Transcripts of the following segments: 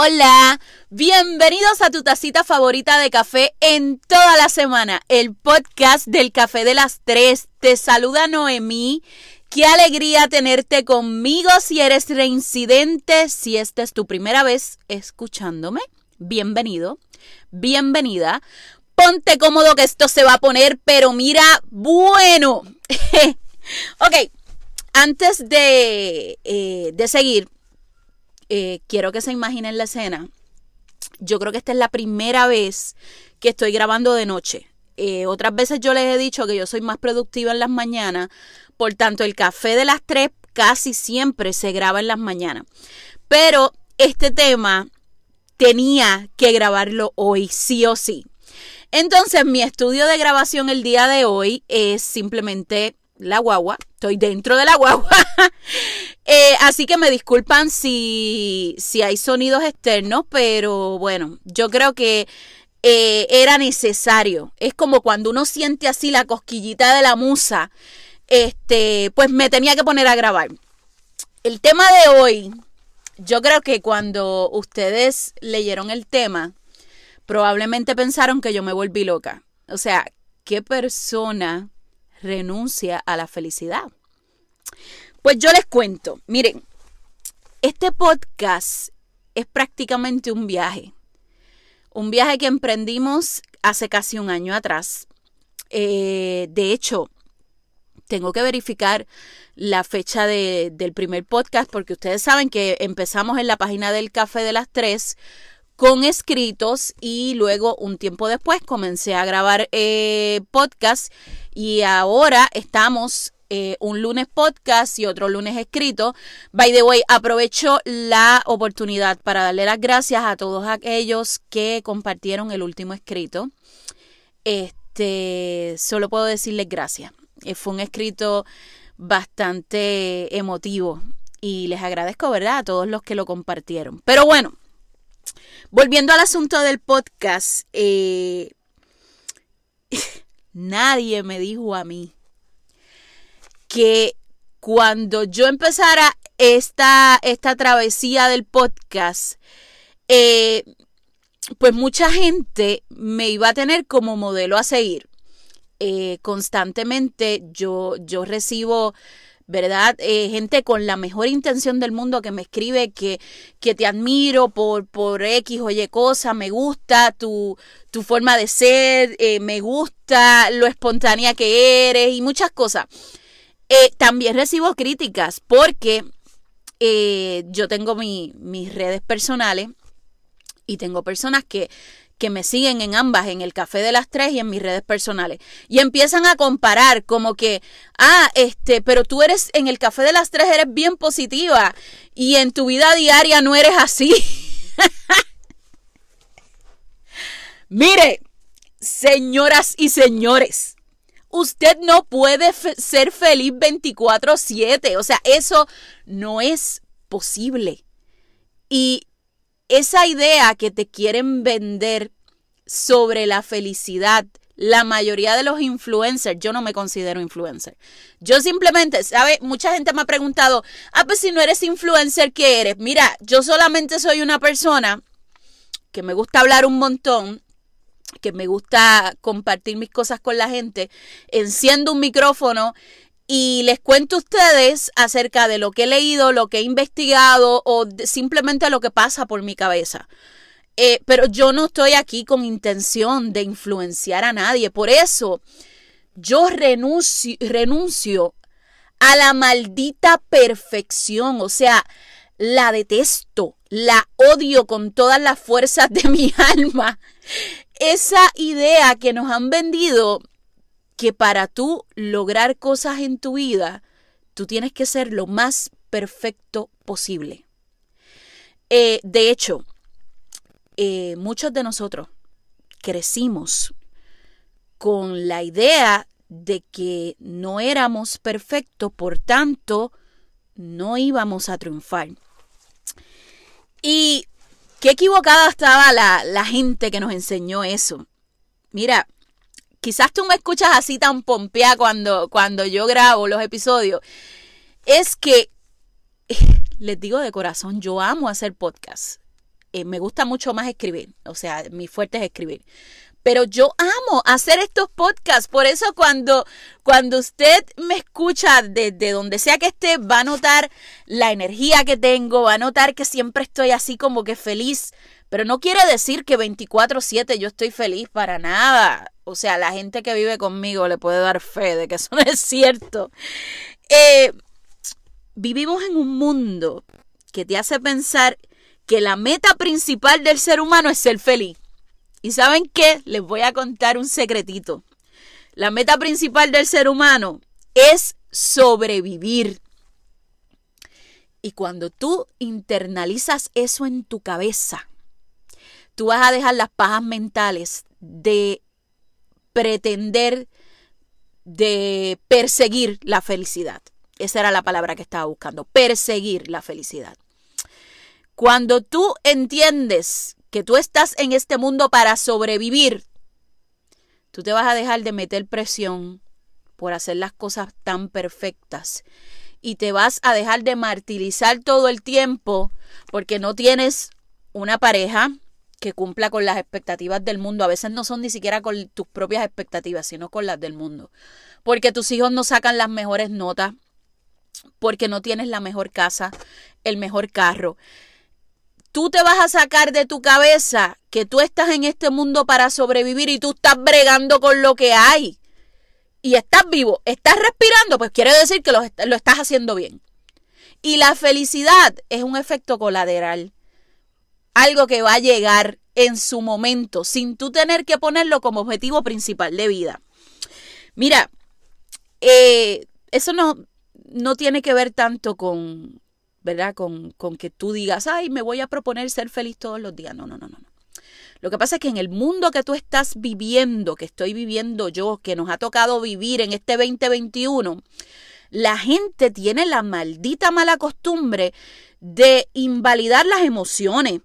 Hola, bienvenidos a tu tacita favorita de café en toda la semana, el podcast del café de las tres. Te saluda Noemí. Qué alegría tenerte conmigo si eres reincidente, si esta es tu primera vez escuchándome. Bienvenido, bienvenida. Ponte cómodo que esto se va a poner, pero mira, bueno. ok, antes de, eh, de seguir, eh, quiero que se imaginen la escena. Yo creo que esta es la primera vez que estoy grabando de noche. Eh, otras veces yo les he dicho que yo soy más productiva en las mañanas, por tanto el café de las tres casi siempre se graba en las mañanas. Pero este tema tenía que grabarlo hoy, sí o sí. Entonces mi estudio de grabación el día de hoy es simplemente la guagua, estoy dentro de la guagua. Eh, así que me disculpan si, si hay sonidos externos, pero bueno, yo creo que eh, era necesario. Es como cuando uno siente así la cosquillita de la musa, este, pues me tenía que poner a grabar. El tema de hoy, yo creo que cuando ustedes leyeron el tema, probablemente pensaron que yo me volví loca. O sea, ¿qué persona renuncia a la felicidad. Pues yo les cuento, miren, este podcast es prácticamente un viaje, un viaje que emprendimos hace casi un año atrás. Eh, de hecho, tengo que verificar la fecha del primer podcast porque ustedes saben que empezamos en la página del Café de las Tres con escritos y luego un tiempo después comencé a grabar eh, podcast y ahora estamos eh, un lunes podcast y otro lunes escrito. By the way, aprovecho la oportunidad para darle las gracias a todos aquellos que compartieron el último escrito. Este, solo puedo decirles gracias. Eh, fue un escrito bastante emotivo y les agradezco, ¿verdad? A todos los que lo compartieron. Pero bueno, Volviendo al asunto del podcast, eh, nadie me dijo a mí que cuando yo empezara esta, esta travesía del podcast, eh, pues mucha gente me iba a tener como modelo a seguir. Eh, constantemente yo, yo recibo ¿verdad? Eh, gente con la mejor intención del mundo que me escribe que, que te admiro por, por X o Y cosa, me gusta tu, tu forma de ser, eh, me gusta lo espontánea que eres y muchas cosas. Eh, también recibo críticas porque yo tengo mis redes personales y tengo personas que, que me siguen en ambas, en el Café de las Tres y en mis redes personales. Y empiezan a comparar como que, ah, este, pero tú eres en el Café de las Tres, eres bien positiva y en tu vida diaria no eres así. Mire, señoras y señores, usted no puede ser feliz 24/7. O sea, eso no es posible. Y esa idea que te quieren vender sobre la felicidad, la mayoría de los influencers, yo no me considero influencer. Yo simplemente, ¿sabe? Mucha gente me ha preguntado, ah, pues si no eres influencer, ¿qué eres? Mira, yo solamente soy una persona que me gusta hablar un montón, que me gusta compartir mis cosas con la gente, enciendo un micrófono y les cuento a ustedes acerca de lo que he leído, lo que he investigado o simplemente lo que pasa por mi cabeza. Eh, pero yo no estoy aquí con intención de influenciar a nadie. Por eso yo renuncio, renuncio a la maldita perfección. O sea, la detesto, la odio con todas las fuerzas de mi alma. Esa idea que nos han vendido que para tú lograr cosas en tu vida, tú tienes que ser lo más perfecto posible. Eh, de hecho, eh, muchos de nosotros crecimos con la idea de que no éramos perfectos, por tanto, no íbamos a triunfar. Y qué equivocada estaba la, la gente que nos enseñó eso. Mira, quizás tú me escuchas así tan pompea cuando, cuando yo grabo los episodios, es que les digo de corazón, yo amo hacer podcast. eh, me gusta mucho más escribir, o sea, mi fuerte es escribir. Pero yo amo hacer estos podcasts, por eso cuando, cuando usted me escucha desde donde sea que esté, va a notar la energía que tengo, va a notar que siempre estoy así como que feliz, pero no quiere decir que 24/7 yo estoy feliz para nada. O sea, la gente que vive conmigo le puede dar fe de que eso no es cierto. Eh, vivimos en un mundo que te hace pensar que la meta principal del ser humano es ser feliz. ¿Y saben qué? Les voy a contar un secretito. La meta principal del ser humano es sobrevivir. Y cuando tú internalizas eso en tu cabeza, tú vas a dejar las pajas mentales de pretender, de perseguir la felicidad. Esa era la palabra que estaba buscando, perseguir la felicidad. Cuando tú entiendes que tú estás en este mundo para sobrevivir, tú te vas a dejar de meter presión por hacer las cosas tan perfectas y te vas a dejar de martirizar todo el tiempo porque no tienes una pareja que cumpla con las expectativas del mundo. A veces no son ni siquiera con tus propias expectativas, sino con las del mundo. Porque tus hijos no sacan las mejores notas, porque no tienes la mejor casa, el mejor carro, tú te vas a sacar de tu cabeza que tú estás en este mundo para sobrevivir y tú estás bregando con lo que hay. Y estás vivo, estás respirando, pues quiere decir que lo, lo estás haciendo bien. Y la felicidad es un efecto colateral. Algo que va a llegar en su momento, sin tú tener que ponerlo como objetivo principal de vida. Mira, eh, eso no, no tiene que ver tanto con, ¿verdad? Con, con que tú digas, ay, me voy a proponer ser feliz todos los días. No, no, no, no. Lo que pasa es que en el mundo que tú estás viviendo, que estoy viviendo yo, que nos ha tocado vivir en este 2021, la gente tiene la maldita mala costumbre de invalidar las emociones.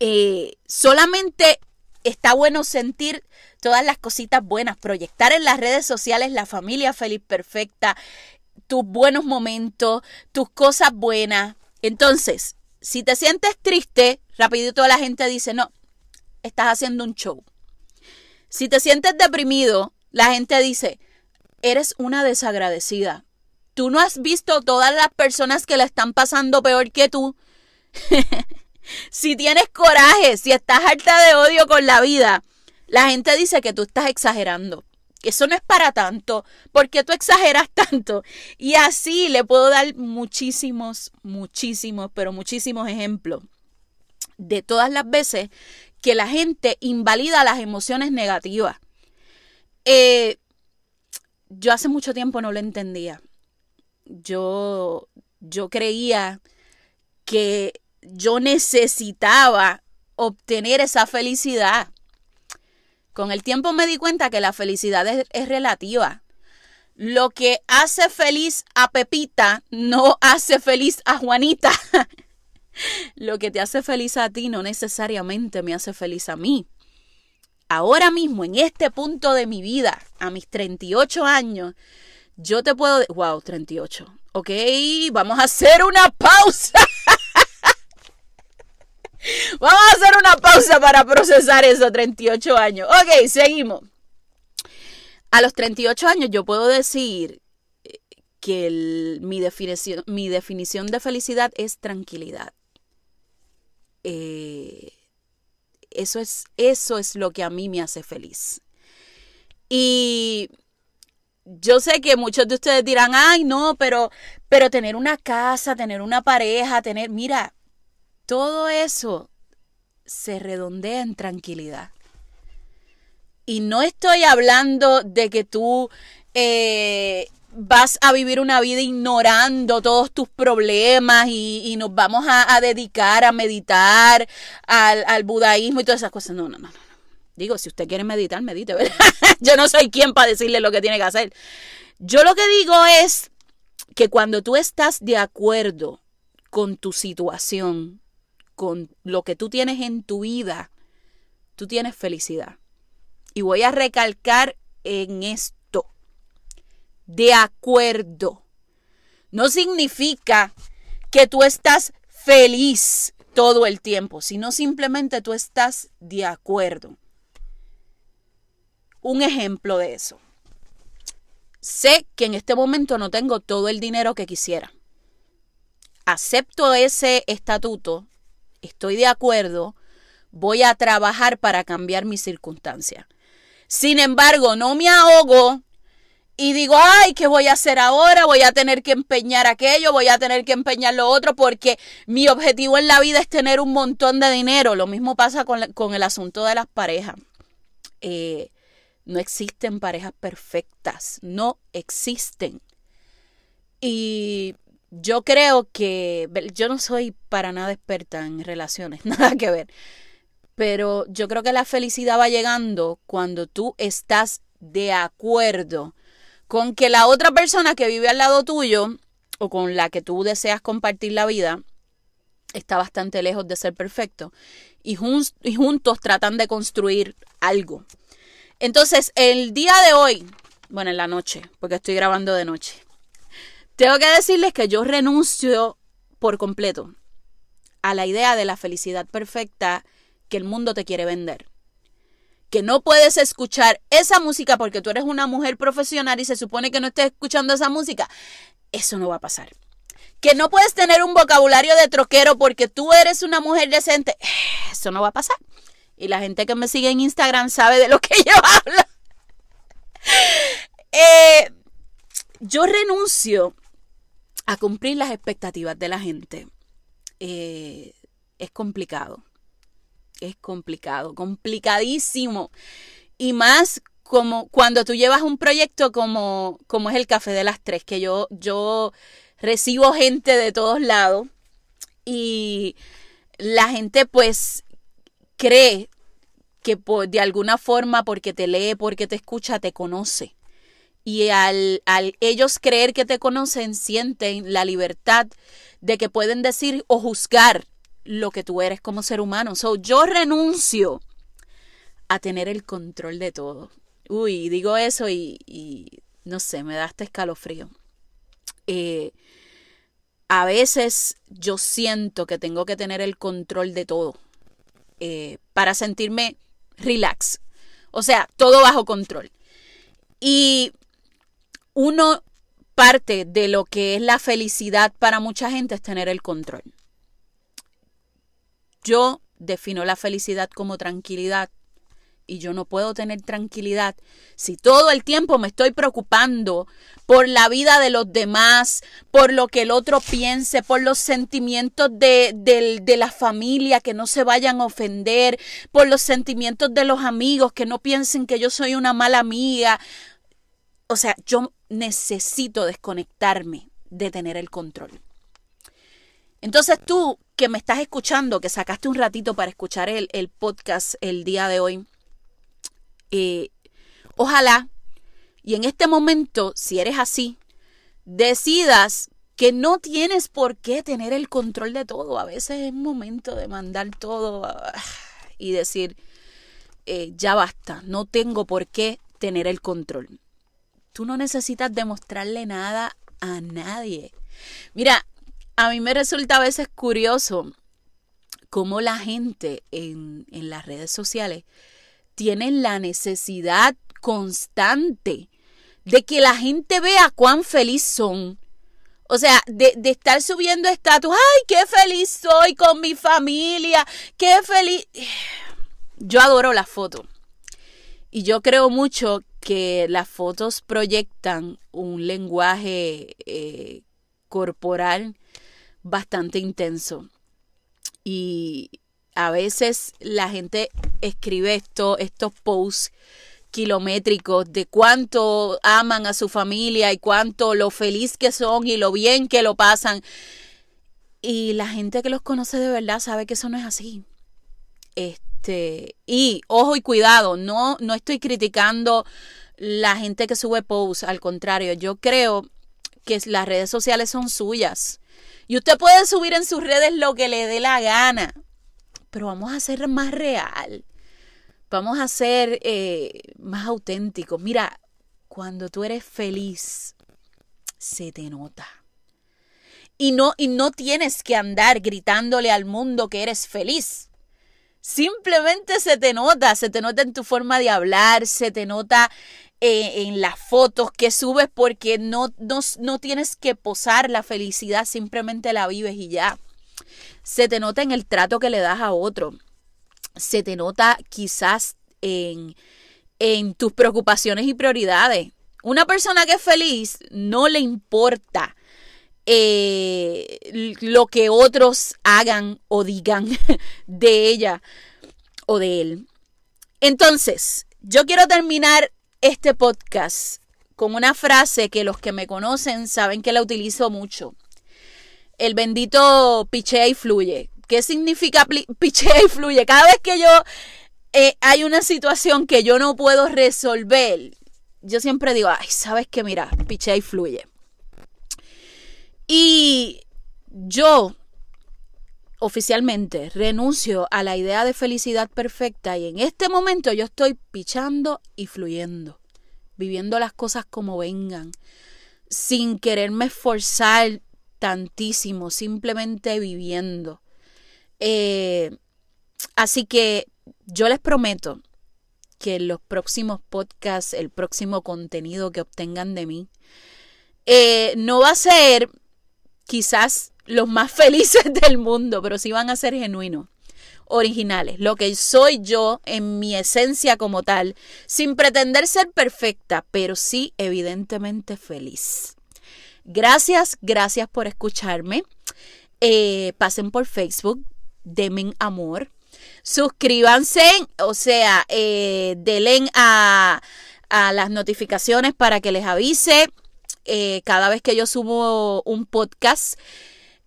Eh, solamente está bueno sentir todas las cositas buenas, proyectar en las redes sociales la familia feliz perfecta, tus buenos momentos, tus cosas buenas. Entonces, si te sientes triste, rapidito la gente dice, no, estás haciendo un show. Si te sientes deprimido, la gente dice, eres una desagradecida. Tú no has visto todas las personas que la están pasando peor que tú. si tienes coraje, si estás harta de odio con la vida, la gente dice que tú estás exagerando eso no es para tanto, porque tú exageras tanto. Y así le puedo dar muchísimos, muchísimos, pero muchísimos ejemplos de todas las veces que la gente invalida las emociones negativas. Eh, yo hace mucho tiempo no lo entendía. Yo, yo creía que yo necesitaba obtener esa felicidad con el tiempo me di cuenta que la felicidad es, relativa. Lo que hace feliz a Pepita no hace feliz a Juanita. Lo que te hace feliz a ti no necesariamente me hace feliz a mí. Ahora mismo, en este punto de mi vida, a mis 38 años, yo te puedo... Wow, 38. Ok, vamos a hacer una pausa. Vamos a hacer una pausa para procesar esos 38 años. Ok, seguimos. A los 38 años yo puedo decir eh, que mi, definición, mi definición de felicidad es tranquilidad. Eh, eso, es, eso es lo que a mí me hace feliz. Y yo sé que muchos de ustedes dirán, ay, no, pero, pero tener una casa, tener una pareja, tener, mira, todo eso se redondea en tranquilidad. Y no estoy hablando de que tú eh, vas a vivir una vida ignorando todos tus problemas y, nos vamos a, dedicar a meditar al, al, budaísmo y todas esas cosas. No, no, no, no. Digo, si usted quiere meditar, medite. Yo no soy quien para decirle lo que tiene que hacer. Yo lo que digo es que cuando tú estás de acuerdo con tu situación, con lo que tú tienes en tu vida, tú tienes felicidad. Y voy a recalcar en esto, de acuerdo. No significa que tú estás feliz todo el tiempo, sino simplemente tú estás de acuerdo. Un ejemplo de eso. Sé que en este momento no tengo todo el dinero que quisiera. Acepto ese estatuto, estoy de acuerdo, voy a trabajar para cambiar mis circunstancias. Sin embargo, no me ahogo y digo, ay, ¿qué voy a hacer ahora? Voy a tener que empeñar aquello, voy a tener que empeñar lo otro, porque mi objetivo en la vida es tener un montón de dinero. Lo mismo pasa con, el asunto de las parejas. Eh, no existen parejas perfectas, no existen. Y yo creo que yo no soy para nada experta en relaciones, nada que ver. Pero yo creo que la felicidad va llegando cuando tú estás de acuerdo con que la otra persona que vive al lado tuyo o con la que tú deseas compartir la vida está bastante lejos de ser perfecto y, juntos tratan de construir algo. Entonces, el día de hoy, bueno, en la noche, porque estoy grabando de noche, tengo que decirles que yo renuncio por completo a la idea de la felicidad perfecta que el mundo te quiere vender. Que no puedes escuchar esa música porque tú eres una mujer profesional y se supone que no estés escuchando esa música. Eso no va a pasar. Que no puedes tener un vocabulario de troquero porque tú eres una mujer decente. Eso no va a pasar. Y la gente que me sigue en Instagram sabe de lo que yo hablo. Eh, yo renuncio a cumplir las expectativas de la gente. Eh, es complicado es complicado, complicadísimo. Y más como cuando tú llevas un proyecto como, como es el Café de las Tres, que yo, yo recibo gente de todos lados y la gente pues cree que por, de alguna forma porque te lee, porque te escucha, te conoce. Y al, al ellos creer que te conocen, sienten la libertad de que pueden decir o juzgar lo que tú eres como ser humano. So, yo renuncio a tener el control de todo. Uy, digo eso y, no sé, me da este escalofrío. Eh, a veces yo siento que tengo que tener el control de todo eh, para sentirme relax. O sea, todo bajo control. Y uno parte de lo que es la felicidad para mucha gente es tener el control. Yo defino la felicidad como tranquilidad y yo no puedo tener tranquilidad si todo el tiempo me estoy preocupando por la vida de los demás, por lo que el otro piense, por los sentimientos de, de, la familia que no se vayan a ofender, por los sentimientos de los amigos que no piensen que yo soy una mala amiga. O sea, yo necesito desconectarme de tener el control. Entonces tú que me estás escuchando, que sacaste un ratito para escuchar el, podcast el día de hoy, eh, ojalá y en este momento, si eres así, decidas que no tienes por qué tener el control de todo. A veces es momento de mandar todo ah, y decir, eh, ya basta, no tengo por qué tener el control. Tú no necesitas demostrarle nada a nadie. Mira, a mí me resulta a veces curioso cómo la gente en, las redes sociales tiene la necesidad constante de que la gente vea cuán feliz son. O sea, de, de estar subiendo estatus, ay, qué feliz soy con mi familia, qué feliz. Yo adoro las fotos. Y yo creo mucho que las fotos proyectan un lenguaje eh, corporal bastante intenso. Y a veces la gente escribe esto, estos posts kilométricos de cuánto aman a su familia y cuánto lo feliz que son y lo bien que lo pasan. Y la gente que los conoce de verdad sabe que eso no es así. Este, y ojo y cuidado, no, no estoy criticando la gente que sube posts, al contrario, yo creo que las redes sociales son suyas. Y usted puede subir en sus redes lo que le dé la gana, pero vamos a ser más real. Vamos a ser eh, más auténticos. Mira, cuando tú eres feliz, se te nota. Y no, y no tienes que andar gritándole al mundo que eres feliz. Simplemente se te nota, se te nota en tu forma de hablar, se te nota eh, en las fotos que subes porque no, no, no tienes que posar la felicidad, simplemente la vives y ya. Se te nota en el trato que le das a otro. Se te nota quizás en, en tus preocupaciones y prioridades. Una persona que es feliz no le importa eh, lo que otros hagan o digan de ella o de él. Entonces, yo quiero terminar este podcast con una frase que los que me conocen saben que la utilizo mucho. El bendito pichea y fluye. ¿Qué significa pichea y fluye? Cada vez que yo eh, hay una situación que yo no puedo resolver, yo siempre digo, ay, sabes que mira, pichea y fluye. Y yo oficialmente renuncio a la idea de felicidad perfecta y en este momento yo estoy pichando y fluyendo, viviendo las cosas como vengan, sin quererme esforzar tantísimo, simplemente viviendo. Eh, así que yo les prometo que los próximos podcasts, el próximo contenido que obtengan de mí, eh, no va a ser quizás los más felices del mundo, pero sí van a ser genuinos, originales, lo que soy yo en mi esencia como tal, sin pretender ser perfecta, pero sí evidentemente feliz. Gracias, gracias por escucharme. Eh, pasen por Facebook, Demen Amor suscríbanse, o sea, eh, denle a, las notificaciones para que les avise eh, cada vez que yo subo un podcast.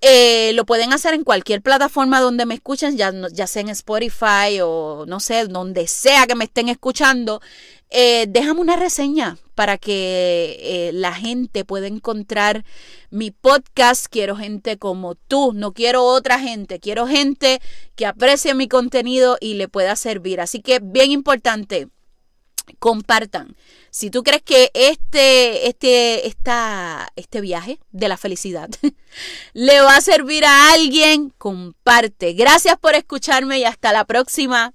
Eh, lo pueden hacer en cualquier plataforma donde me escuchen, ya, sea en Spotify o no sé, donde sea que me estén escuchando. Eh, déjame una reseña para que la gente pueda encontrar mi podcast. Quiero gente como tú, no quiero otra gente, quiero gente que aprecie mi contenido y le pueda servir. Así que bien importante, compartan. Si tú crees que este, este, esta, este viaje de la felicidad le va a servir a alguien, comparte. Gracias por escucharme y hasta la próxima.